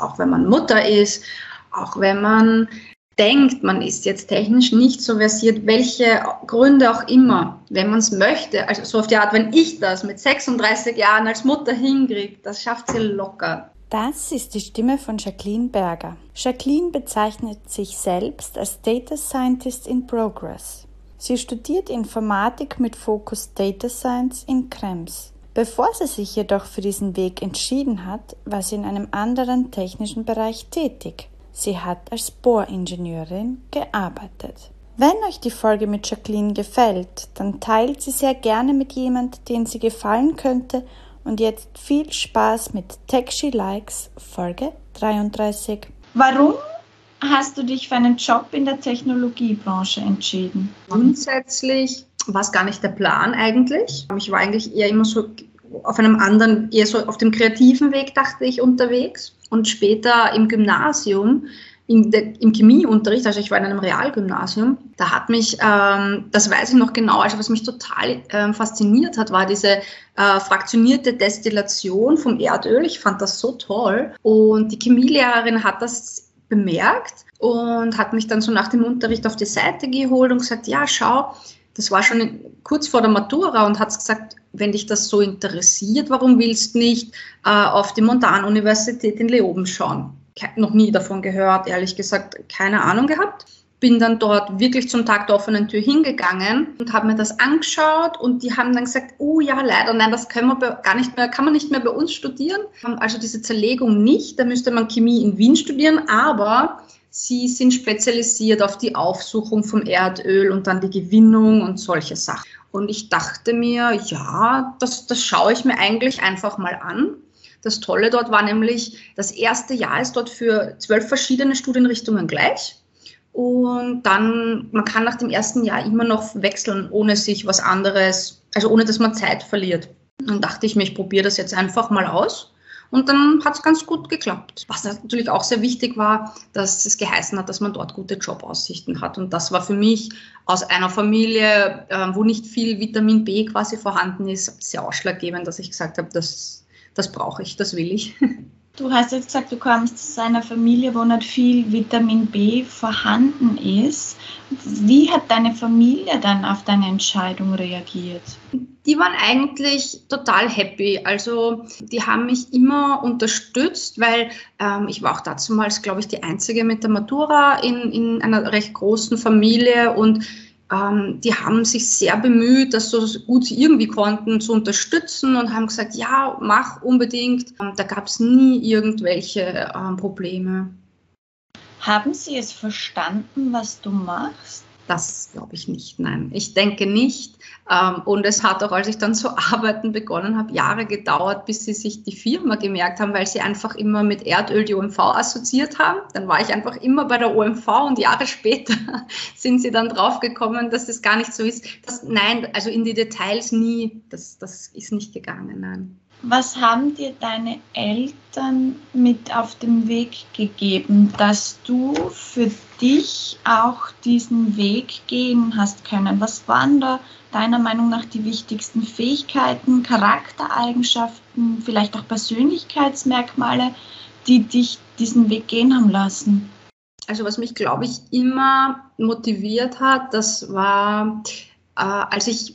Auch wenn man Mutter ist, auch wenn man denkt, man ist jetzt technisch nicht so versiert, welche Gründe auch immer, wenn man es möchte, also so auf die Art, wenn ich das mit 36 Jahren als Mutter hinkriege, das schafft sie locker. Das ist die Stimme von Jacqueline Berger. Jacqueline bezeichnet sich selbst als Data Scientist in Progress. Sie studiert Informatik mit Fokus Data Science in Krems. Bevor sie sich jedoch für diesen Weg entschieden hat, war sie in einem anderen technischen Bereich tätig. Sie hat als Bohringenieurin gearbeitet. Wenn euch die Folge mit Jacqueline gefällt, dann teilt sie sehr gerne mit jemand, den sie gefallen könnte. Und jetzt viel Spaß mit Techshe Likes Folge 33. Warum hast du dich für einen Job in der Technologiebranche entschieden? Grundsätzlich war es gar nicht der Plan eigentlich. Ich war eigentlich eher immer so auf einem anderen, eher so auf dem kreativen Weg, dachte ich, unterwegs. Und später im Gymnasium, der, im Chemieunterricht, also ich war in einem Realgymnasium, da hat mich, ähm, das weiß ich noch genau, also was mich total ähm, fasziniert hat, war diese äh, fraktionierte Destillation vom Erdöl. Ich fand das so toll. Und die Chemielehrerin hat das bemerkt und hat mich dann so nach dem Unterricht auf die Seite geholt und gesagt, ja, schau, das war schon kurz vor der Matura und hat gesagt, wenn dich das so interessiert, warum willst du nicht äh, auf die Montanuniversität in Leoben schauen? Noch nie davon gehört, ehrlich gesagt, keine Ahnung gehabt. Bin dann dort wirklich zum Tag der offenen Tür hingegangen und habe mir das angeschaut und die haben dann gesagt, oh ja, leider, nein, das können wir gar nicht mehr, kann man nicht mehr bei uns studieren. Also diese Zerlegung nicht, da müsste man Chemie in Wien studieren, aber Sie sind spezialisiert auf die Aufsuchung vom Erdöl und dann die Gewinnung und solche Sachen. Und ich dachte mir, ja, das, das schaue ich mir eigentlich einfach mal an. Das Tolle dort war nämlich, das erste Jahr ist dort für zwölf verschiedene Studienrichtungen gleich. Und dann, man kann nach dem ersten Jahr immer noch wechseln, ohne sich was anderes, also ohne dass man Zeit verliert. Dann dachte ich mir, ich probiere das jetzt einfach mal aus. Und dann hat es ganz gut geklappt. Was natürlich auch sehr wichtig war, dass es geheißen hat, dass man dort gute Jobaussichten hat. Und das war für mich aus einer Familie, äh, wo nicht viel Vitamin B quasi vorhanden ist, sehr ausschlaggebend, dass ich gesagt habe, das, das brauche ich, das will ich. Du hast jetzt gesagt, du kommst aus einer Familie, wo nicht viel Vitamin B vorhanden ist. Wie hat deine Familie dann auf deine Entscheidung reagiert? Die waren eigentlich total happy. Also die haben mich immer unterstützt, weil ähm, ich war auch damals, glaube ich, die Einzige mit der Matura in, in einer recht großen Familie und ähm, die haben sich sehr bemüht, das so gut sie irgendwie konnten zu unterstützen und haben gesagt, ja, mach unbedingt. Ähm, da gab es nie irgendwelche ähm, Probleme. Haben Sie es verstanden, was du machst? Das glaube ich nicht, nein. Ich denke nicht. Ähm, und es hat auch, als ich dann zu arbeiten begonnen habe, Jahre gedauert, bis sie sich die Firma gemerkt haben, weil sie einfach immer mit Erdöl die OMV assoziiert haben. Dann war ich einfach immer bei der OMV und Jahre später sind sie dann draufgekommen, dass das gar nicht so ist. Das, nein, also in die Details nie. Das, das ist nicht gegangen, nein. Was haben dir deine Eltern mit auf den Weg gegeben, dass du für dich auch diesen Weg gehen hast können? Was waren da deiner Meinung nach die wichtigsten Fähigkeiten, Charaktereigenschaften, vielleicht auch Persönlichkeitsmerkmale, die dich diesen Weg gehen haben lassen? Also was mich, glaube ich, immer motiviert hat, das war, äh, als ich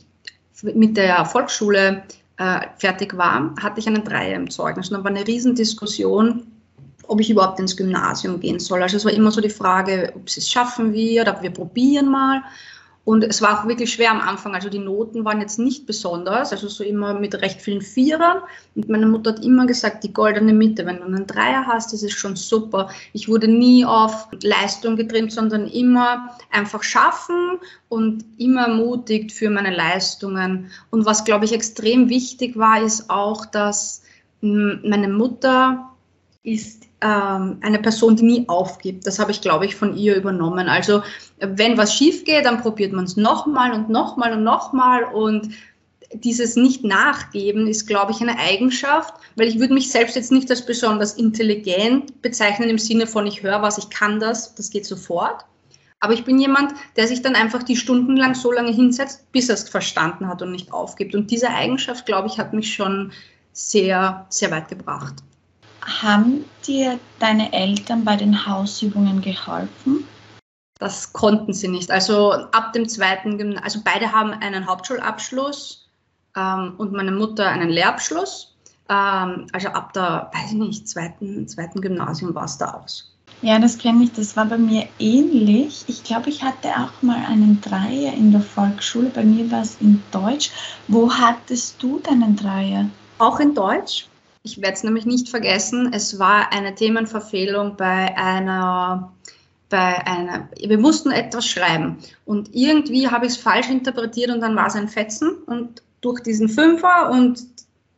mit der Volksschule äh, fertig war, hatte ich einen Dreier im Zeugnis. Und dann war eine Riesendiskussion, ob ich überhaupt ins Gymnasium gehen soll. Also es war immer so die Frage, ob sie es schaffen wir oder wir probieren mal. Und es war auch wirklich schwer am Anfang. Also die Noten waren jetzt nicht besonders, also so immer mit recht vielen Vierern. Und meine Mutter hat immer gesagt, die goldene Mitte, wenn du einen Dreier hast, das ist schon super. Ich wurde nie auf Leistung getrimmt, sondern immer einfach schaffen und immer ermutigt für meine Leistungen. Und was, glaube ich, extrem wichtig war, ist auch, dass meine Mutter ist ähm, eine Person, die nie aufgibt. Das habe ich, glaube ich, von ihr übernommen. Also wenn was schief geht, dann probiert man es nochmal und nochmal und nochmal und dieses Nicht-Nachgeben ist, glaube ich, eine Eigenschaft, weil ich würde mich selbst jetzt nicht als besonders intelligent bezeichnen im Sinne von, ich höre was, ich kann das, das geht sofort. Aber ich bin jemand, der sich dann einfach die Stunden lang so lange hinsetzt, bis er es verstanden hat und nicht aufgibt. Und diese Eigenschaft, glaube ich, hat mich schon sehr, sehr weit gebracht. Haben dir deine Eltern bei den Hausübungen geholfen? Das konnten sie nicht. Also ab dem zweiten Gymnasium, also beide haben einen Hauptschulabschluss ähm, und meine Mutter einen Lehrabschluss. Ähm, also ab der, weiß ich nicht, zweiten, zweiten Gymnasium war es da aus. Ja, das kenne ich. Das war bei mir ähnlich. Ich glaube, ich hatte auch mal einen Dreier in der Volksschule. Bei mir war es in Deutsch. Wo hattest du deinen Dreier? Auch in Deutsch. Ich werde es nämlich nicht vergessen. Es war eine Themenverfehlung bei einer bei einer, wir mussten etwas schreiben und irgendwie habe ich es falsch interpretiert und dann war es ein Fetzen und durch diesen Fünfer und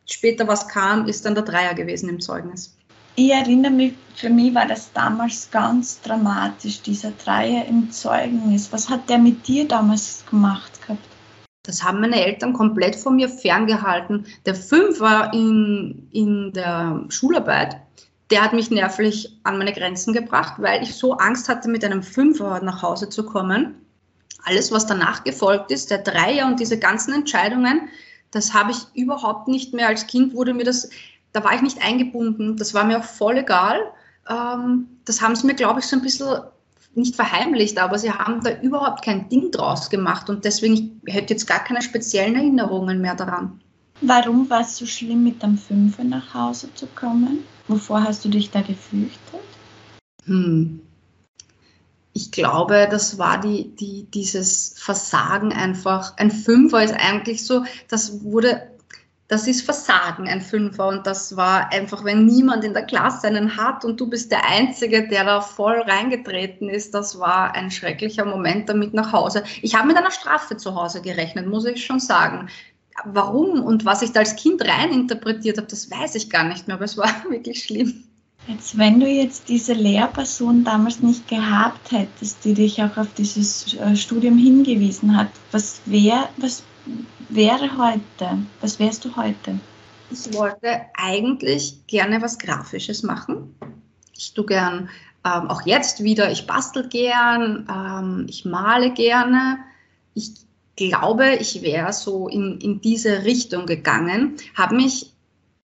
später was kam, ist dann der Dreier gewesen im Zeugnis. Ich erinnere mich, für mich war das damals ganz dramatisch, dieser Dreier im Zeugnis. Was hat der mit dir damals gemacht? Das haben meine Eltern komplett von mir ferngehalten. Der Fünfer in, in der Schularbeit, der hat mich nervlich an meine Grenzen gebracht, weil ich so Angst hatte, mit einem Fünfer nach Hause zu kommen. Alles, was danach gefolgt ist, der Dreier und diese ganzen Entscheidungen, das habe ich überhaupt nicht mehr. Als Kind wurde mir das, da war ich nicht eingebunden. Das war mir auch voll egal. Ähm, das haben sie mir, glaube ich, so ein bisschen nicht verheimlicht, aber sie haben da überhaupt kein Ding draus gemacht und deswegen ich hätte jetzt gar keine speziellen Erinnerungen mehr daran. Warum war es so schlimm, mit dem Fünfer nach Hause zu kommen? Wovor hast du dich da gefürchtet? Hm. Ich glaube, das war die, die, dieses Versagen einfach. Ein Fünfer ist eigentlich so, das wurde, das ist Versagen, ein Fünfer. Und das war einfach, wenn niemand in der Klasse einen hat und du bist der Einzige, der da voll reingetreten ist, das war ein schrecklicher Moment damit nach Hause. Ich habe mit einer Strafe zu Hause gerechnet, muss ich schon sagen warum und was ich da als Kind reininterpretiert habe, das weiß ich gar nicht mehr, aber es war wirklich schlimm. Jetzt, wenn du jetzt diese Lehrperson damals nicht gehabt hättest, die dich auch auf dieses äh, Studium hingewiesen hat, was, wär, was wäre heute? Was wärst du heute? Ich wollte eigentlich gerne was Grafisches machen. Ich tue gern, ähm, auch jetzt wieder, ich bastel gern, ähm, ich male gerne. Ich glaube, ich wäre so in, in diese Richtung gegangen, habe mich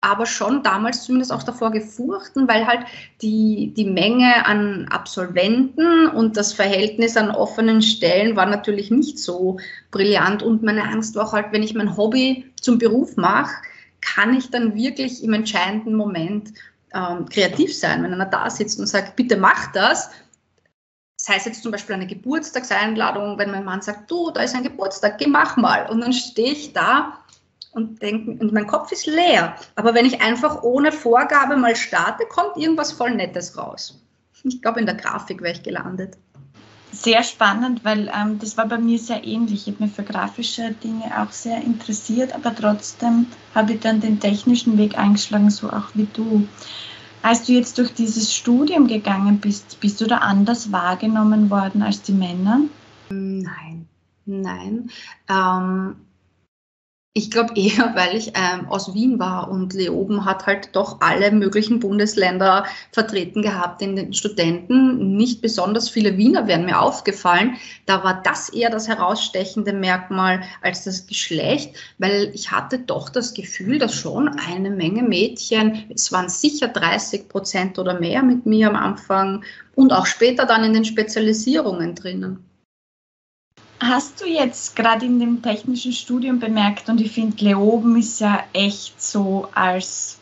aber schon damals zumindest auch davor gefurchten, weil halt die, die Menge an Absolventen und das Verhältnis an offenen Stellen war natürlich nicht so brillant und meine Angst war halt, wenn ich mein Hobby zum Beruf mache, kann ich dann wirklich im entscheidenden Moment ähm, kreativ sein, wenn einer da sitzt und sagt, bitte mach das sei es jetzt zum Beispiel eine Geburtstagseinladung, wenn mein Mann sagt, du, da ist ein Geburtstag, geh mach mal. Und dann stehe ich da und denke, und mein Kopf ist leer. Aber wenn ich einfach ohne Vorgabe mal starte, kommt irgendwas voll Nettes raus. Ich glaube, in der Grafik wäre ich gelandet. Sehr spannend, weil ähm, das war bei mir sehr ähnlich. Ich habe mich für grafische Dinge auch sehr interessiert, aber trotzdem habe ich dann den technischen Weg eingeschlagen, so auch wie du. Als du jetzt durch dieses Studium gegangen bist, bist du da anders wahrgenommen worden als die Männer? Nein, nein. Ähm, ich glaube eher, weil ich ähm, aus Wien war und Leoben hat halt doch alle möglichen Bundesländer vertreten gehabt in den Studenten. Nicht besonders viele Wiener wären mir aufgefallen. Da war das eher das herausstechende Merkmal als das Geschlecht, weil ich hatte doch das Gefühl, dass schon eine Menge Mädchen, es waren sicher 30 Prozent oder mehr mit mir am Anfang und auch später dann in den Spezialisierungen drinnen. Hast du jetzt gerade in dem technischen Studium bemerkt, und ich finde, Leoben ist ja echt so als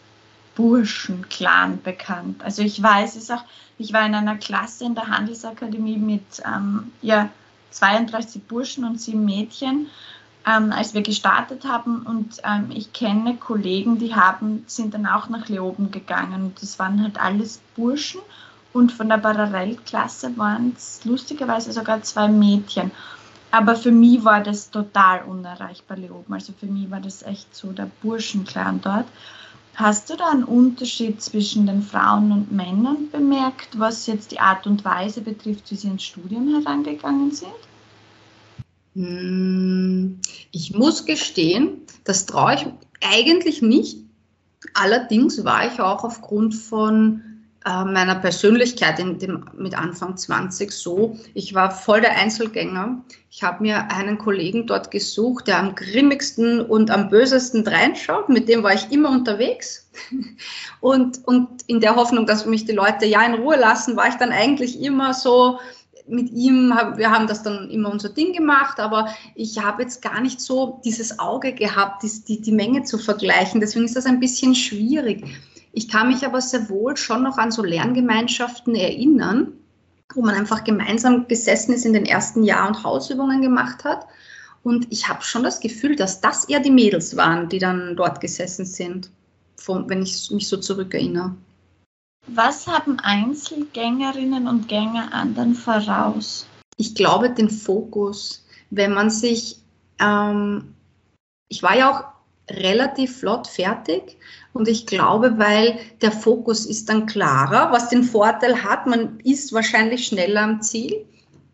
Burschenclan bekannt. Also ich weiß es auch, ich war in einer Klasse in der Handelsakademie mit ähm, ja, 32 Burschen und sieben Mädchen, ähm, als wir gestartet haben. Und ähm, ich kenne Kollegen, die haben, sind dann auch nach Leoben gegangen. Und das waren halt alles Burschen. Und von der Parallelklasse waren es lustigerweise sogar zwei Mädchen. Aber für mich war das total unerreichbar, Leoben. Also für mich war das echt so der Burschenclan dort. Hast du da einen Unterschied zwischen den Frauen und Männern bemerkt, was jetzt die Art und Weise betrifft, wie sie ins Studium herangegangen sind? Hm, ich muss gestehen, Das traue ich eigentlich nicht. Allerdings war ich auch aufgrund von äh, meiner Persönlichkeit in dem, mit Anfang 20 so, ich war voll der Einzelgänger. Ich habe mir einen Kollegen dort gesucht, der am grimmigsten und am bösesten reinschaut. Mit dem war ich immer unterwegs. Und, und in der Hoffnung, dass mich die Leute ja in Ruhe lassen, war ich dann eigentlich immer so, mit ihm, wir haben das dann immer unser Ding gemacht, aber ich habe jetzt gar nicht so dieses Auge gehabt, die, die, die Menge zu vergleichen. Deswegen ist das ein bisschen schwierig. Ich kann mich aber sehr wohl schon noch an so Lerngemeinschaften erinnern, wo man einfach gemeinsam gesessen ist in den ersten Jahren und Hausübungen gemacht hat. Und ich habe schon das Gefühl, dass das eher die Mädels waren, die dann dort gesessen sind, wenn ich mich so zurückerinnere. Was haben Einzelgängerinnen und Gänger anderen voraus? Ich glaube, den Fokus. Wenn man sich, ähm, ich war ja auch relativ flott fertig und ich glaube, weil der Fokus ist dann klarer, was den Vorteil hat, man ist wahrscheinlich schneller am Ziel.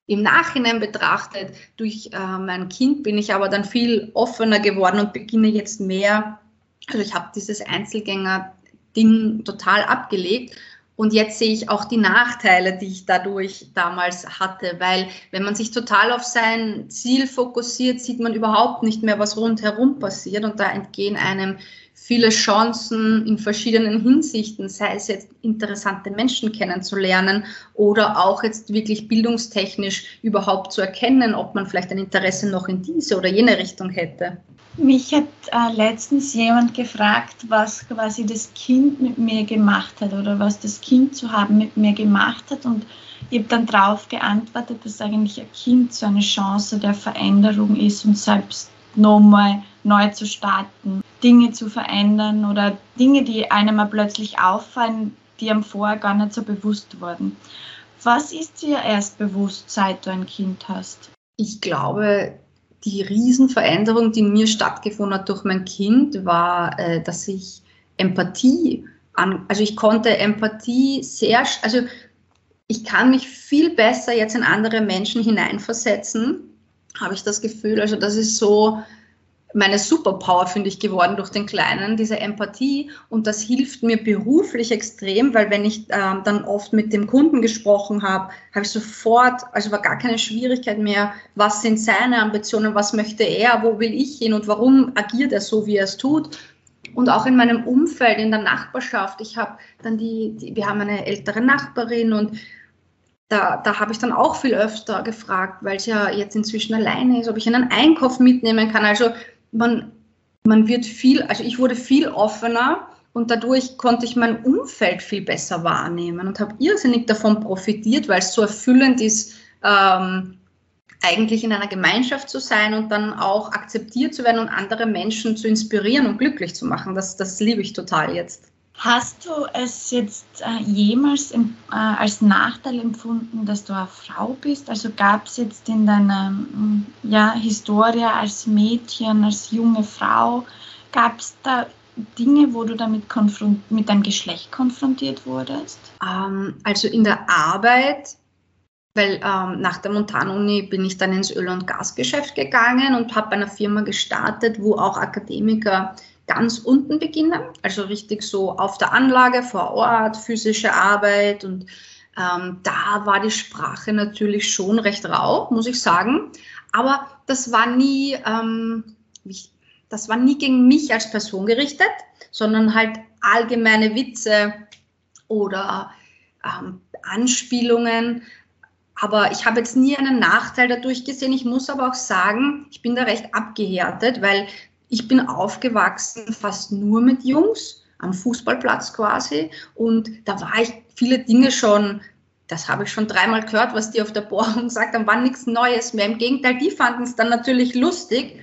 Im Nachhinein betrachtet, durch äh, mein Kind bin ich aber dann viel offener geworden und beginne jetzt mehr, also ich habe dieses Einzelgänger-Ding total abgelegt und jetzt sehe ich auch die Nachteile, die ich dadurch damals hatte, weil wenn man sich total auf sein Ziel fokussiert, sieht man überhaupt nicht mehr, was rundherum passiert und da entgehen einem viele Chancen in verschiedenen Hinsichten, sei es jetzt interessante Menschen kennenzulernen oder auch jetzt wirklich bildungstechnisch überhaupt zu erkennen, ob man vielleicht ein Interesse noch in diese oder jene Richtung hätte. Mich hat äh, letztens jemand gefragt, was quasi das Kind mit mir gemacht hat oder was das Kind zu haben mit mir gemacht hat. Und ich habe dann darauf geantwortet, dass eigentlich ein Kind so eine Chance der Veränderung ist und selbst nochmal neu zu starten, Dinge zu verändern oder Dinge, die einem mal plötzlich auffallen, die einem vorher gar nicht so bewusst wurden. Was ist dir erst bewusst, seit du ein Kind hast? Ich glaube, die Riesenveränderung, die mir stattgefunden hat durch mein Kind, war, äh, dass ich Empathie an, also ich konnte Empathie sehr, also ich kann mich viel besser jetzt in andere Menschen hineinversetzen, habe ich das Gefühl. Also das ist so, meine Superpower, finde ich, geworden durch den Kleinen, diese Empathie. Und das hilft mir beruflich extrem, weil wenn ich ähm, dann oft mit dem Kunden gesprochen habe, habe ich sofort, also war gar keine Schwierigkeit mehr, was sind seine Ambitionen, was möchte er, wo will ich hin und warum agiert er so, wie er es tut. Und auch in meinem Umfeld, in der Nachbarschaft. Ich habe dann die, die, wir haben eine ältere Nachbarin und da, da habe ich dann auch viel öfter gefragt, weil sie ja jetzt inzwischen alleine ist, ob ich einen Einkauf mitnehmen kann. Also man, man wird viel, also ich wurde viel offener und dadurch konnte ich mein Umfeld viel besser wahrnehmen und habe irrsinnig davon profitiert, weil es so erfüllend ist, ähm, eigentlich in einer Gemeinschaft zu sein und dann auch akzeptiert zu werden und andere Menschen zu inspirieren und glücklich zu machen. Das, das liebe ich total jetzt. Hast du es jetzt äh, jemals im, äh, als Nachteil empfunden, dass du eine Frau bist? Also gab es jetzt in deiner mm, ja, Historie als Mädchen, als junge Frau, gab es da Dinge, wo du damit mit deinem Geschlecht konfrontiert wurdest? Ähm, also in der Arbeit, weil ähm, nach der Montanuni bin ich dann ins Öl- und Gasgeschäft gegangen und habe bei einer Firma gestartet, wo auch Akademiker ganz unten beginnen, also richtig so auf der Anlage vor Ort, physische Arbeit und ähm, da war die Sprache natürlich schon recht rau, muss ich sagen. Aber das war nie, ähm, das war nie gegen mich als Person gerichtet, sondern halt allgemeine Witze oder ähm, Anspielungen. Aber ich habe jetzt nie einen Nachteil dadurch gesehen. Ich muss aber auch sagen, ich bin da recht abgehärtet, weil ich bin aufgewachsen fast nur mit Jungs am Fußballplatz quasi und da war ich viele Dinge schon, das habe ich schon dreimal gehört, was die auf der Bohrung sagt, dann war nichts Neues mehr. Im Gegenteil, die fanden es dann natürlich lustig,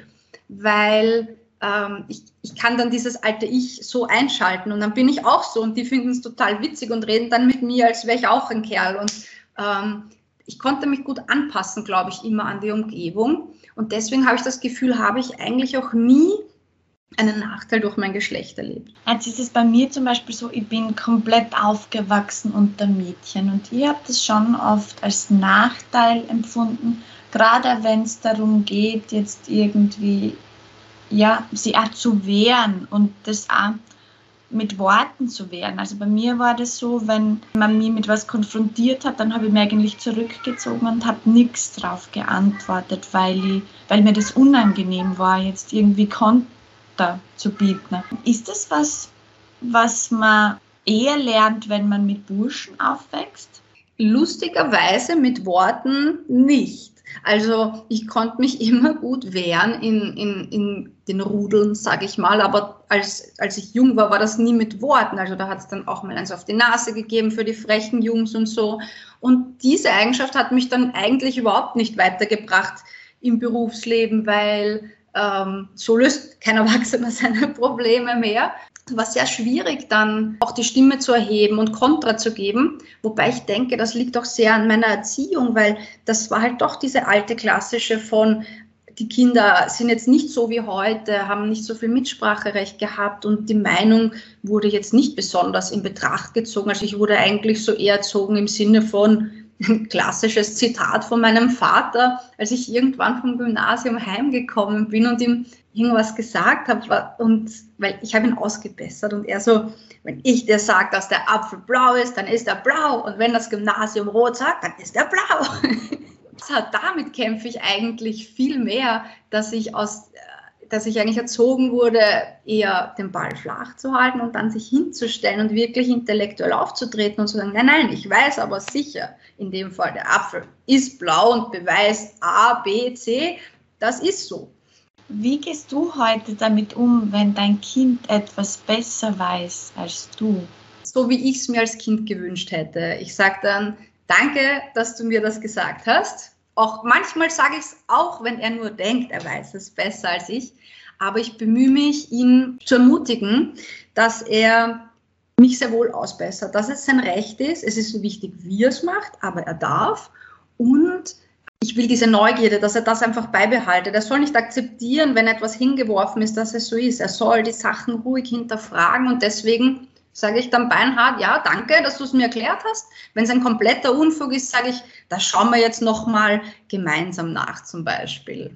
weil ähm, ich, ich kann dann dieses alte Ich so einschalten und dann bin ich auch so und die finden es total witzig und reden dann mit mir, als wäre ich auch ein Kerl und ähm, ich konnte mich gut anpassen, glaube ich, immer an die Umgebung. Und deswegen habe ich das Gefühl, habe ich eigentlich auch nie einen Nachteil durch mein Geschlecht erlebt. Jetzt ist es bei mir zum Beispiel so, ich bin komplett aufgewachsen unter Mädchen und ich habe das schon oft als Nachteil empfunden, gerade wenn es darum geht, jetzt irgendwie ja, sie auch zu wehren und das auch mit Worten zu wehren. Also bei mir war das so, wenn man mich mit was konfrontiert hat, dann habe ich mich eigentlich zurückgezogen und habe nichts drauf geantwortet, weil, ich, weil mir das unangenehm war, jetzt irgendwie Konter zu bieten. Ist das was, was man eher lernt, wenn man mit Burschen aufwächst? Lustigerweise mit Worten nicht. Also ich konnte mich immer gut wehren in, in, in den Rudeln, sage ich mal, aber als, als ich jung war, war das nie mit Worten. Also da hat es dann auch mal eins auf die Nase gegeben für die frechen Jungs und so. Und diese Eigenschaft hat mich dann eigentlich überhaupt nicht weitergebracht im Berufsleben, weil ähm, so löst kein Erwachsener seine Probleme mehr war sehr schwierig, dann auch die Stimme zu erheben und Kontra zu geben. Wobei ich denke, das liegt auch sehr an meiner Erziehung, weil das war halt doch diese alte klassische von, die Kinder sind jetzt nicht so wie heute, haben nicht so viel Mitspracherecht gehabt und die Meinung wurde jetzt nicht besonders in Betracht gezogen. Also ich wurde eigentlich so eher erzogen im Sinne von, ein klassisches Zitat von meinem Vater, als ich irgendwann vom Gymnasium heimgekommen bin und ihm irgendwas gesagt habe und weil ich habe ihn ausgebessert und er so, wenn ich dir sage, dass der Apfel blau ist, dann ist er blau und wenn das Gymnasium rot sagt, dann ist er blau. damit kämpfe ich eigentlich viel mehr, dass ich aus dass ich eigentlich erzogen wurde, eher den Ball flach zu halten und dann sich hinzustellen und wirklich intellektuell aufzutreten und zu sagen, nein, nein, ich weiß aber sicher, in dem Fall der Apfel ist blau und beweist A, B, C, das ist so. Wie gehst du heute damit um, wenn dein Kind etwas besser weiß als du? So wie ich es mir als Kind gewünscht hätte. Ich sage dann, danke, dass du mir das gesagt hast. Auch manchmal sage ich es auch, wenn er nur denkt, er weiß es besser als ich. Aber ich bemühe mich, ihn zu ermutigen, dass er mich sehr wohl ausbessert, dass es sein Recht ist. Es ist so wichtig, wie er es macht, aber er darf. Und ich will diese Neugierde, dass er das einfach beibehaltet. Er soll nicht akzeptieren, wenn etwas hingeworfen ist, dass es so ist. Er soll die Sachen ruhig hinterfragen und deswegen sage ich dann beinhart, ja, danke, dass du es mir erklärt hast. Wenn es ein kompletter Unfug ist, sage ich, da schauen wir jetzt nochmal gemeinsam nach zum Beispiel.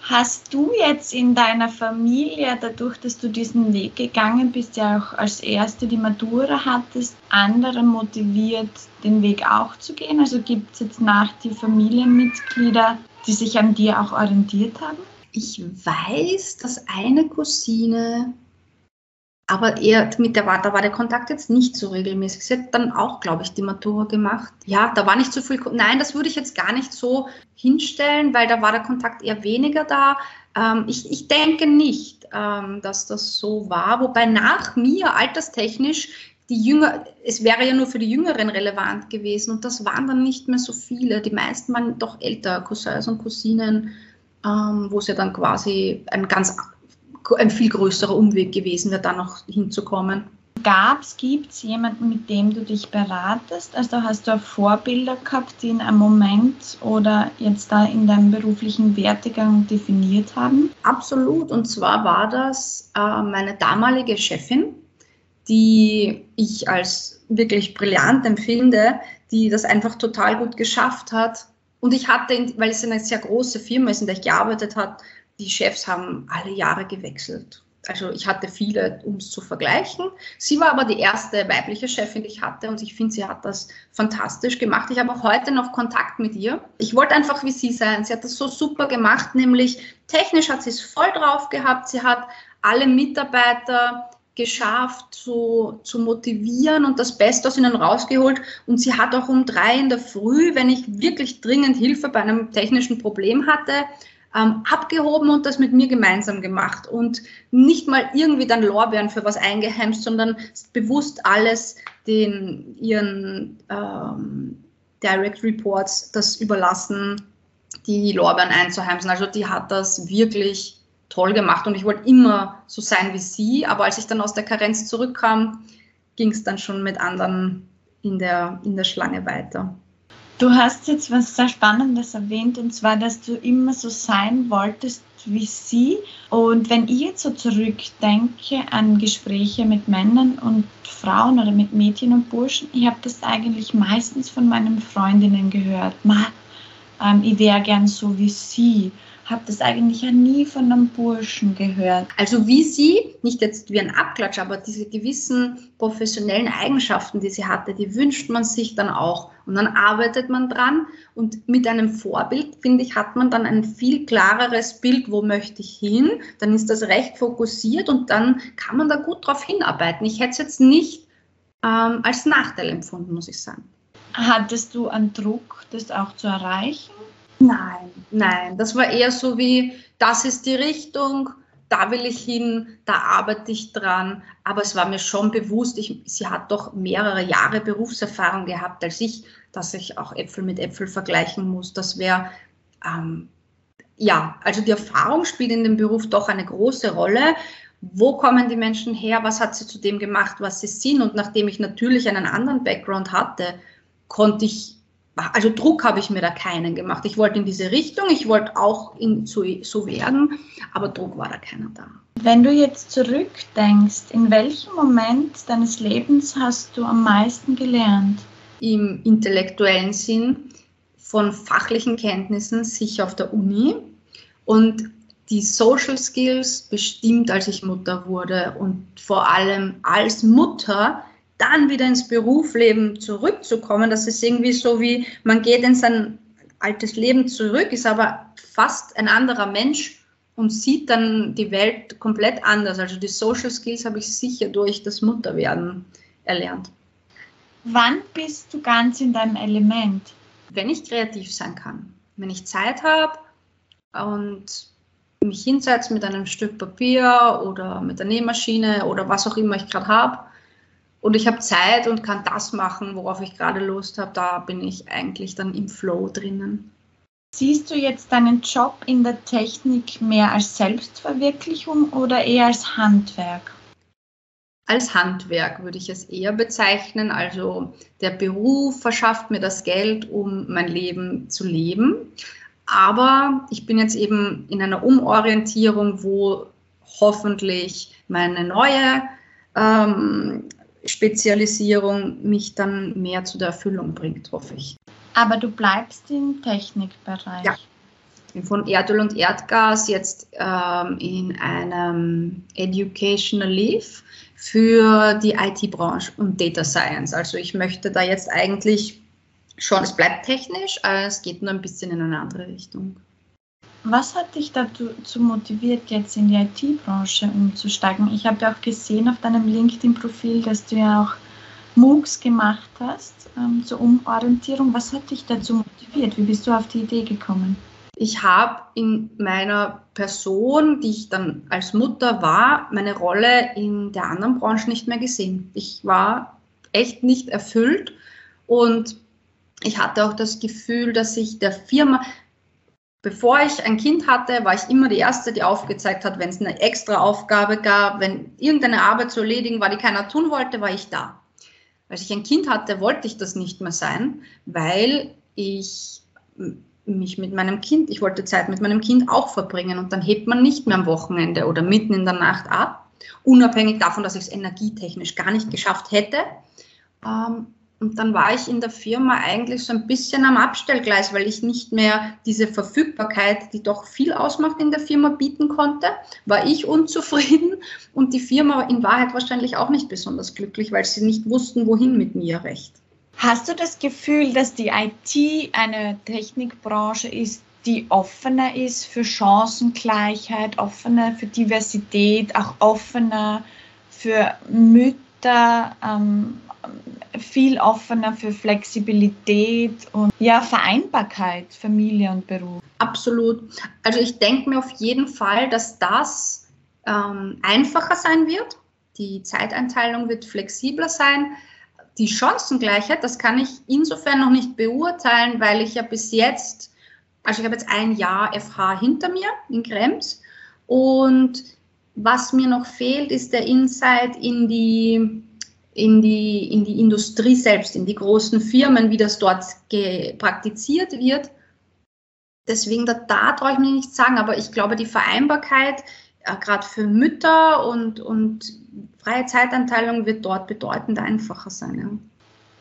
Hast du jetzt in deiner Familie, dadurch, dass du diesen Weg gegangen bist, ja auch als Erste die Matura hattest, andere motiviert, den Weg auch zu gehen? Also gibt es jetzt nach die Familienmitglieder, die sich an dir auch orientiert haben? Ich weiß, dass eine Cousine aber eher mit der da war der Kontakt jetzt nicht so regelmäßig. Sie hat dann auch, glaube ich, die Matura gemacht. Ja, da war nicht so viel. Nein, das würde ich jetzt gar nicht so hinstellen, weil da war der Kontakt eher weniger da. Ähm, ich, ich denke nicht, ähm, dass das so war. Wobei nach mir alterstechnisch die Jünger, es wäre ja nur für die Jüngeren relevant gewesen und das waren dann nicht mehr so viele. Die meisten waren doch älter, Cousins und Cousinen, ähm, wo es ja dann quasi ein ganz ein viel größerer Umweg gewesen wäre, da noch hinzukommen. Gab es, gibt es jemanden, mit dem du dich beratest? Also hast du Vorbilder gehabt, die in einem Moment oder jetzt da in deinem beruflichen Wertegang definiert haben? Absolut. Und zwar war das äh, meine damalige Chefin, die ich als wirklich brillant empfinde, die das einfach total gut geschafft hat. Und ich hatte, weil es eine sehr große Firma ist, in der ich gearbeitet habe, die Chefs haben alle Jahre gewechselt. Also ich hatte viele, um es zu vergleichen. Sie war aber die erste weibliche Chefin, die ich hatte und ich finde, sie hat das fantastisch gemacht. Ich habe auch heute noch Kontakt mit ihr. Ich wollte einfach wie sie sein. Sie hat das so super gemacht, nämlich technisch hat sie es voll drauf gehabt. Sie hat alle Mitarbeiter geschafft zu, zu motivieren und das Beste aus ihnen rausgeholt. Und sie hat auch um drei in der Früh, wenn ich wirklich dringend Hilfe bei einem technischen Problem hatte, ähm, abgehoben und das mit mir gemeinsam gemacht und nicht mal irgendwie dann Lorbeeren für was eingeheimst, sondern bewusst alles den ihren ähm, Direct Reports das überlassen, die Lorbeeren einzuheimsen. Also die hat das wirklich toll gemacht und ich wollte immer so sein wie sie, aber als ich dann aus der Karenz zurückkam, ging es dann schon mit anderen in der, in der Schlange weiter. Du hast jetzt was sehr Spannendes erwähnt, und zwar, dass du immer so sein wolltest wie sie. Und wenn ich jetzt so zurückdenke an Gespräche mit Männern und Frauen oder mit Mädchen und Burschen, ich habe das eigentlich meistens von meinen Freundinnen gehört. Ma, ähm, ich wäre gern so wie sie. Habe das eigentlich ja nie von einem Burschen gehört. Also wie sie, nicht jetzt wie ein Abklatsch, aber diese gewissen professionellen Eigenschaften, die sie hatte, die wünscht man sich dann auch. Und dann arbeitet man dran und mit einem Vorbild, finde ich, hat man dann ein viel klareres Bild, wo möchte ich hin. Dann ist das recht fokussiert und dann kann man da gut drauf hinarbeiten. Ich hätte es jetzt nicht ähm, als Nachteil empfunden, muss ich sagen. Hattest du einen Druck, das auch zu erreichen? Nein, nein. Das war eher so wie, das ist die Richtung, da will ich hin, da arbeite ich dran. Aber es war mir schon bewusst, ich, sie hat doch mehrere Jahre Berufserfahrung gehabt als ich, dass ich auch Äpfel mit Äpfel vergleichen muss. Das wäre, ähm, ja, also die Erfahrung spielt in dem Beruf doch eine große Rolle. Wo kommen die Menschen her? Was hat sie zu dem gemacht, was sie sind? Und nachdem ich natürlich einen anderen Background hatte, konnte ich also Druck habe ich mir da keinen gemacht. Ich wollte in diese Richtung, ich wollte auch in, so, so werden, aber Druck war da keiner da. Wenn du jetzt zurückdenkst, in welchem Moment deines Lebens hast du am meisten gelernt? Im intellektuellen Sinn von fachlichen Kenntnissen sicher auf der Uni und die Social Skills bestimmt, als ich Mutter wurde und vor allem als Mutter dann wieder ins Berufsleben zurückzukommen, das ist irgendwie so wie, man geht in sein altes Leben zurück, ist aber fast ein anderer Mensch und sieht dann die Welt komplett anders. Also die Social Skills habe ich sicher durch das Mutterwerden erlernt. Wann bist du ganz in deinem Element? Wenn ich kreativ sein kann, wenn ich Zeit habe und mich hinsetze mit einem Stück Papier oder mit der Nähmaschine oder was auch immer ich gerade habe und ich habe Zeit und kann das machen, worauf ich gerade Lust habe, da bin ich eigentlich dann im Flow drinnen. Siehst du jetzt deinen Job in der Technik mehr als Selbstverwirklichung oder eher als Handwerk? Als Handwerk würde ich es eher bezeichnen. Also der Beruf verschafft mir das Geld, um mein Leben zu leben. Aber ich bin jetzt eben in einer Umorientierung, wo hoffentlich meine neue ähm, Spezialisierung mich dann mehr zu der Erfüllung bringt, hoffe ich. Aber du bleibst im Technikbereich. Ja. Von Erdöl und Erdgas jetzt ähm, in einem Educational Leave für die IT-Branche und Data Science. Also ich möchte da jetzt eigentlich schon, es bleibt technisch, aber es geht nur ein bisschen in eine andere Richtung. Was hat dich dazu motiviert, jetzt in die IT-Branche umzusteigen? Ich habe ja auch gesehen auf deinem LinkedIn-Profil, dass du ja auch MOOCs gemacht hast ähm, zur Umorientierung. Was hat dich dazu motiviert? Wie bist du auf die Idee gekommen? Ich habe in meiner Person, die ich dann als Mutter war, meine Rolle in der anderen Branche nicht mehr gesehen. Ich war echt nicht erfüllt und ich hatte auch das Gefühl, dass ich der Firma, Bevor ich ein Kind hatte, war ich immer die Erste, die aufgezeigt hat, wenn es eine extra Aufgabe gab, wenn irgendeine Arbeit zu erledigen war, die keiner tun wollte, war ich da. Als ich ein Kind hatte, wollte ich das nicht mehr sein, weil ich mich mit meinem Kind, ich wollte Zeit mit meinem Kind auch verbringen und dann hebt man nicht mehr am Wochenende oder mitten in der Nacht ab, unabhängig davon, dass ich es energietechnisch gar nicht geschafft hätte. Ähm, und dann war ich in der Firma eigentlich so ein bisschen am Abstellgleis, weil ich nicht mehr diese Verfügbarkeit, die doch viel ausmacht in der Firma, bieten konnte. War ich unzufrieden und die Firma in Wahrheit wahrscheinlich auch nicht besonders glücklich, weil sie nicht wussten, wohin mit mir recht. Hast du das Gefühl, dass die IT eine Technikbranche ist, die offener ist für Chancengleichheit, offener für Diversität, auch offener für Mütter, ähm, viel offener für Flexibilität und ja, Vereinbarkeit, Familie und Beruf. Absolut. Also ich denke mir auf jeden Fall, dass das ähm, einfacher sein wird. Die Zeiteinteilung wird flexibler sein. Die Chancengleichheit, das kann ich insofern noch nicht beurteilen, weil ich ja bis jetzt, also ich habe jetzt ein Jahr FH hinter mir in Krems und was mir noch fehlt, ist der Insight in die in die, in die Industrie selbst, in die großen Firmen, wie das dort praktiziert wird. Deswegen, da, da traue ich mir nicht sagen, aber ich glaube, die Vereinbarkeit, äh, gerade für Mütter und, und freie Zeitanteilung, wird dort bedeutend einfacher sein. Ja.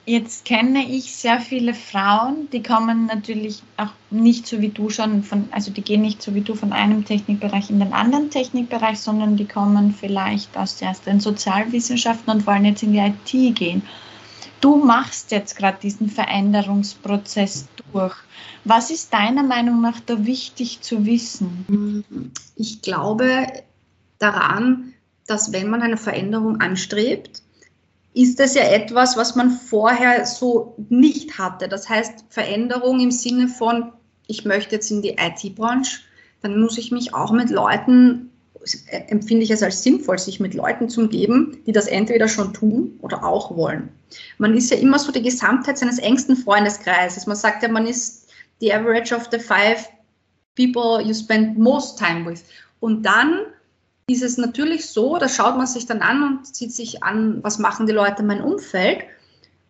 Jetzt kenne ich sehr viele Frauen, die kommen natürlich auch nicht so wie du schon von, also die gehen nicht so wie du von einem Technikbereich in den anderen Technikbereich, sondern die kommen vielleicht aus erst den Sozialwissenschaften und wollen jetzt in die IT gehen. Du machst jetzt gerade diesen Veränderungsprozess durch. Was ist deiner Meinung nach da wichtig zu wissen? Ich glaube daran, dass wenn man eine Veränderung anstrebt, ist das ja etwas, was man vorher so nicht hatte. Das heißt, Veränderung im Sinne von, ich möchte jetzt in die IT-Branche, dann muss ich mich auch mit Leuten, empfinde ich es als sinnvoll, sich mit Leuten zu umgeben, die das entweder schon tun oder auch wollen. Man ist ja immer so die Gesamtheit seines engsten Freundeskreises. Man sagt ja, man ist the average of the five people you spend most time with. Und dann ist es natürlich so, da schaut man sich dann an und sieht sich an, was machen die Leute in meinem Umfeld.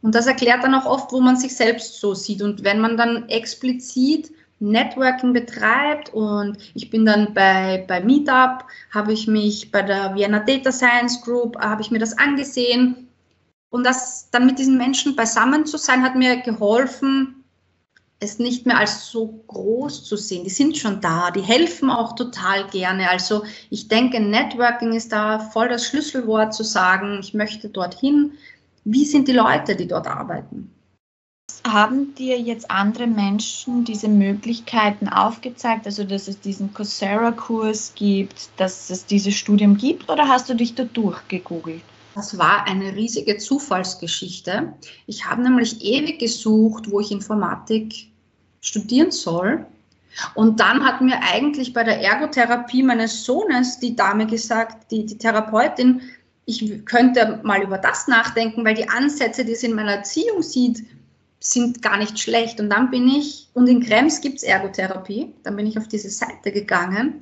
Und das erklärt dann auch oft, wo man sich selbst so sieht. Und wenn man dann explizit Networking betreibt und ich bin dann bei, bei Meetup, habe ich mich bei der Vienna Data Science Group, habe ich mir das angesehen. Und das dann mit diesen Menschen beisammen zu sein, hat mir geholfen, es nicht mehr als so groß zu sehen. Die sind schon da, die helfen auch total gerne. Also ich denke, Networking ist da voll das Schlüsselwort zu sagen, ich möchte dorthin. Wie sind die Leute, die dort arbeiten? Haben dir jetzt andere Menschen diese Möglichkeiten aufgezeigt, also dass es diesen Coursera-Kurs gibt, dass es dieses Studium gibt, oder hast du dich da durchgegoogelt? Das war eine riesige Zufallsgeschichte. Ich habe nämlich ewig gesucht, wo ich Informatik studieren soll. Und dann hat mir eigentlich bei der Ergotherapie meines Sohnes die Dame gesagt, die, die Therapeutin, ich könnte mal über das nachdenken, weil die Ansätze, die sie in meiner Erziehung sieht, sind gar nicht schlecht. Und dann bin ich, und in Krems gibt es Ergotherapie, dann bin ich auf diese Seite gegangen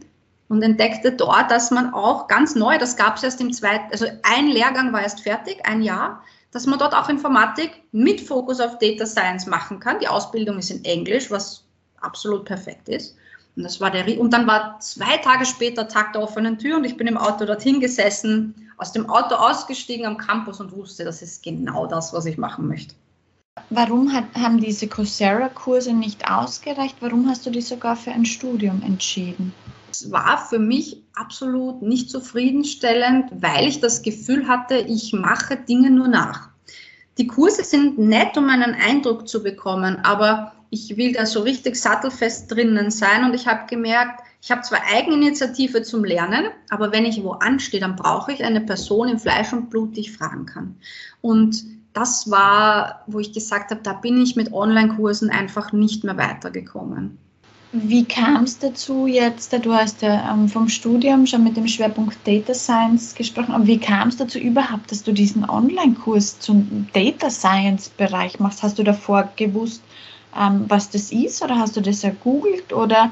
und entdeckte dort, dass man auch ganz neu, das gab es erst im zweiten, also ein Lehrgang war erst fertig, ein Jahr, dass man dort auch Informatik mit Fokus auf Data Science machen kann. Die Ausbildung ist in Englisch, was absolut perfekt ist. Und, das war der, und dann war zwei Tage später Tag der offenen Tür und ich bin im Auto dorthin gesessen, aus dem Auto ausgestiegen am Campus und wusste, das ist genau das, was ich machen möchte. Warum hat, haben diese Coursera-Kurse nicht ausgereicht? Warum hast du dich sogar für ein Studium entschieden? Es war für mich absolut nicht zufriedenstellend, weil ich das Gefühl hatte, ich mache Dinge nur nach. Die Kurse sind nett, um einen Eindruck zu bekommen, aber ich will da so richtig sattelfest drinnen sein und ich habe gemerkt, ich habe zwar Eigeninitiative zum Lernen, aber wenn ich wo anstehe, dann brauche ich eine Person im Fleisch und Blut, die ich fragen kann. Und das war, wo ich gesagt habe, da bin ich mit Online-Kursen einfach nicht mehr weitergekommen. Wie kam es dazu jetzt? Du hast ja ähm, vom Studium schon mit dem Schwerpunkt Data Science gesprochen, aber wie kam es dazu überhaupt, dass du diesen Online-Kurs zum Data Science-Bereich machst? Hast du davor gewusst, ähm, was das ist oder hast du das ergoogelt oder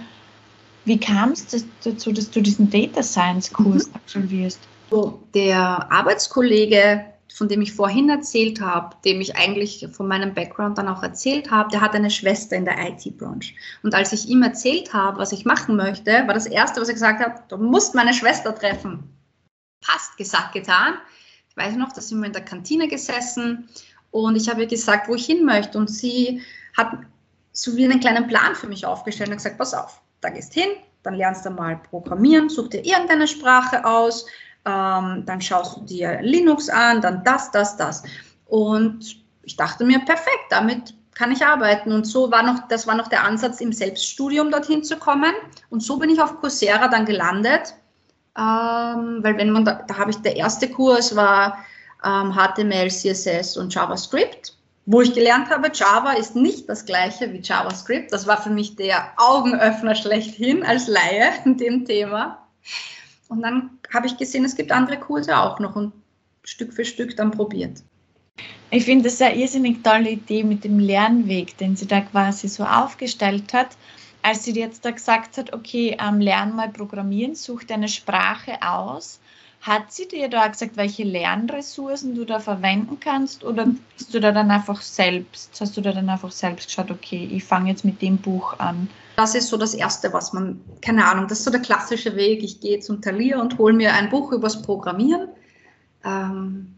wie kam es dazu, dass du diesen Data Science-Kurs mhm. absolvierst? So, der Arbeitskollege von dem ich vorhin erzählt habe, dem ich eigentlich von meinem Background dann auch erzählt habe, der hat eine Schwester in der IT-Branche. Und als ich ihm erzählt habe, was ich machen möchte, war das Erste, was er gesagt hat, du musst meine Schwester treffen. Passt, gesagt, getan. Ich weiß noch, da sind wir in der Kantine gesessen und ich habe ihr gesagt, wo ich hin möchte. Und sie hat so wie einen kleinen Plan für mich aufgestellt und gesagt, pass auf, da gehst hin, dann lernst du mal programmieren, such dir irgendeine Sprache aus, ähm, dann schaust du dir Linux an, dann das, das, das. Und ich dachte mir, perfekt, damit kann ich arbeiten. Und so war noch, das war noch der Ansatz, im Selbststudium dorthin zu kommen. Und so bin ich auf Coursera dann gelandet, ähm, weil wenn man da, da habe ich der erste Kurs war ähm, HTML, CSS und JavaScript, wo ich gelernt habe, Java ist nicht das gleiche wie JavaScript. Das war für mich der Augenöffner schlechthin als Laie in dem Thema. Und dann habe ich gesehen, es gibt andere Kurse auch noch und Stück für Stück dann probiert. Ich finde das eine irrsinnig tolle Idee mit dem Lernweg, den sie da quasi so aufgestellt hat. Als sie jetzt da gesagt hat, okay, ähm, lern mal programmieren, such deine Sprache aus, hat sie dir da gesagt, welche Lernressourcen du da verwenden kannst oder bist du da dann einfach selbst, hast du da dann einfach selbst geschaut, okay, ich fange jetzt mit dem Buch an? Das ist so das Erste, was man, keine Ahnung, das ist so der klassische Weg. Ich gehe zum Talier und hole mir ein Buch übers Programmieren. Ähm,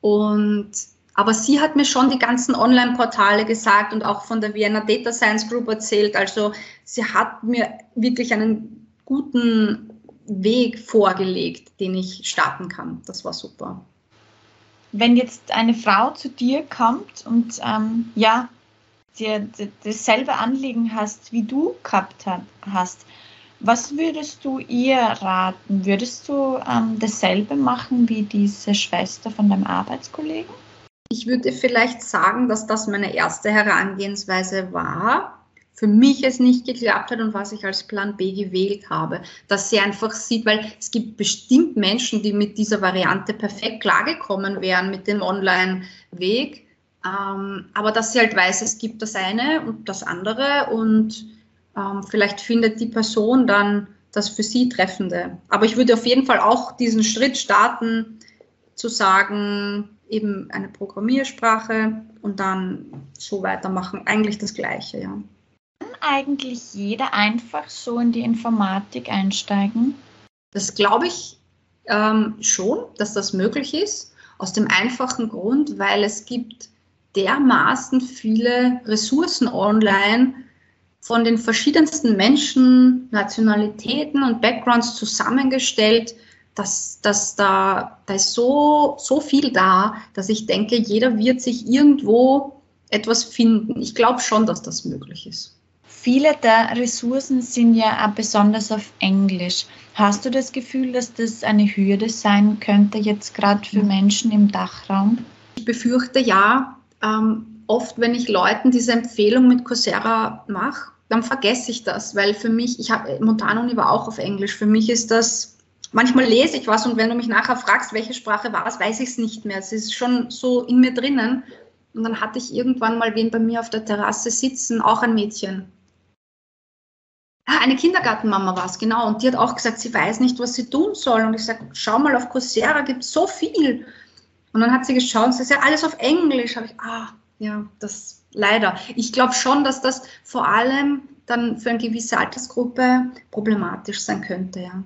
und Aber sie hat mir schon die ganzen Online-Portale gesagt und auch von der Vienna Data Science Group erzählt. Also sie hat mir wirklich einen guten Weg vorgelegt, den ich starten kann. Das war super. Wenn jetzt eine Frau zu dir kommt und ähm, ja, dir dasselbe Anliegen hast, wie du gehabt hast, was würdest du ihr raten? Würdest du ähm, dasselbe machen wie diese Schwester von deinem Arbeitskollegen? Ich würde vielleicht sagen, dass das meine erste Herangehensweise war. Für mich es nicht geklappt hat und was ich als Plan B gewählt habe. Dass sie einfach sieht, weil es gibt bestimmt Menschen, die mit dieser Variante perfekt klargekommen wären, mit dem Online-Weg. Ähm, aber dass sie halt weiß, es gibt das eine und das andere und ähm, vielleicht findet die Person dann das für sie Treffende. Aber ich würde auf jeden Fall auch diesen Schritt starten, zu sagen, eben eine Programmiersprache und dann so weitermachen. Eigentlich das Gleiche, ja. Eigentlich jeder einfach so in die Informatik einsteigen? Das glaube ich ähm, schon, dass das möglich ist. Aus dem einfachen Grund, weil es gibt dermaßen viele Ressourcen online von den verschiedensten Menschen, Nationalitäten und Backgrounds zusammengestellt, dass, dass da, da ist so, so viel da, dass ich denke, jeder wird sich irgendwo etwas finden. Ich glaube schon, dass das möglich ist. Viele der Ressourcen sind ja auch besonders auf Englisch. Hast du das Gefühl, dass das eine Hürde sein könnte, jetzt gerade für Menschen im Dachraum? Ich befürchte ja. Ähm, oft, wenn ich Leuten diese Empfehlung mit Coursera mache, dann vergesse ich das, weil für mich, ich habe, Montanuni war auch auf Englisch, für mich ist das manchmal lese ich was und wenn du mich nachher fragst, welche Sprache war es, weiß ich es nicht mehr. Es ist schon so in mir drinnen. Und dann hatte ich irgendwann mal wen bei mir auf der Terrasse sitzen, auch ein Mädchen. Eine Kindergartenmama war es, genau. Und die hat auch gesagt, sie weiß nicht, was sie tun soll. Und ich sage, schau mal, auf Coursera gibt es so viel. Und dann hat sie geschaut sie ist ja alles auf Englisch. Habe ich, ah, ja, das leider. Ich glaube schon, dass das vor allem dann für eine gewisse Altersgruppe problematisch sein könnte, ja.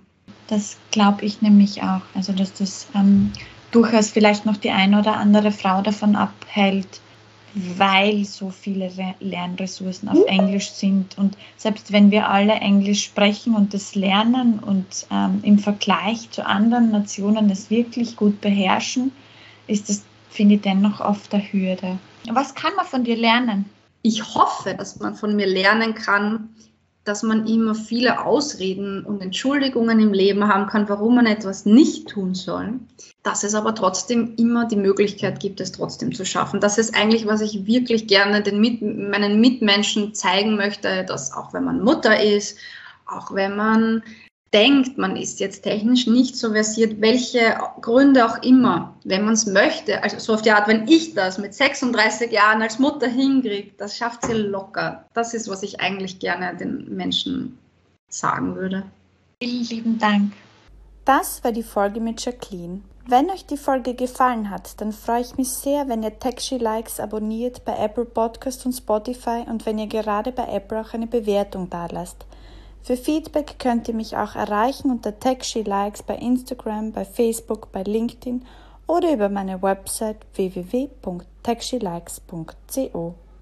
Das glaube ich nämlich auch. Also, dass das ähm, durchaus vielleicht noch die eine oder andere Frau davon abhält, weil so viele Lernressourcen auf Englisch sind. Und selbst wenn wir alle Englisch sprechen und das lernen und ähm, im Vergleich zu anderen Nationen das wirklich gut beherrschen, ist das, finde ich, dennoch oft eine Hürde. Was kann man von dir lernen? Ich hoffe, dass man von mir lernen kann, dass man immer viele Ausreden und Entschuldigungen im Leben haben kann, warum man etwas nicht tun soll, dass es aber trotzdem immer die Möglichkeit gibt, es trotzdem zu schaffen. Das ist eigentlich, was ich wirklich gerne den Mit meinen Mitmenschen zeigen möchte, dass auch wenn man Mutter ist, auch wenn man denkt, man ist jetzt technisch nicht so versiert, welche Gründe auch immer, wenn man es möchte, also so auf die Art, wenn ich das mit 36 Jahren als Mutter hinkriege, das schafft sie locker. Das ist, was ich eigentlich gerne den Menschen sagen würde. Vielen lieben Dank. Das war die Folge mit Jacqueline. Wenn euch die Folge gefallen hat, dann freue ich mich sehr, wenn ihr Taxi Likes abonniert bei Apple Podcast und Spotify und wenn ihr gerade bei Apple auch eine Bewertung da lasst. Für Feedback könnt ihr mich auch erreichen unter TechSheLikes bei Instagram, bei Facebook, bei LinkedIn oder über meine Website www.techshelikes.co.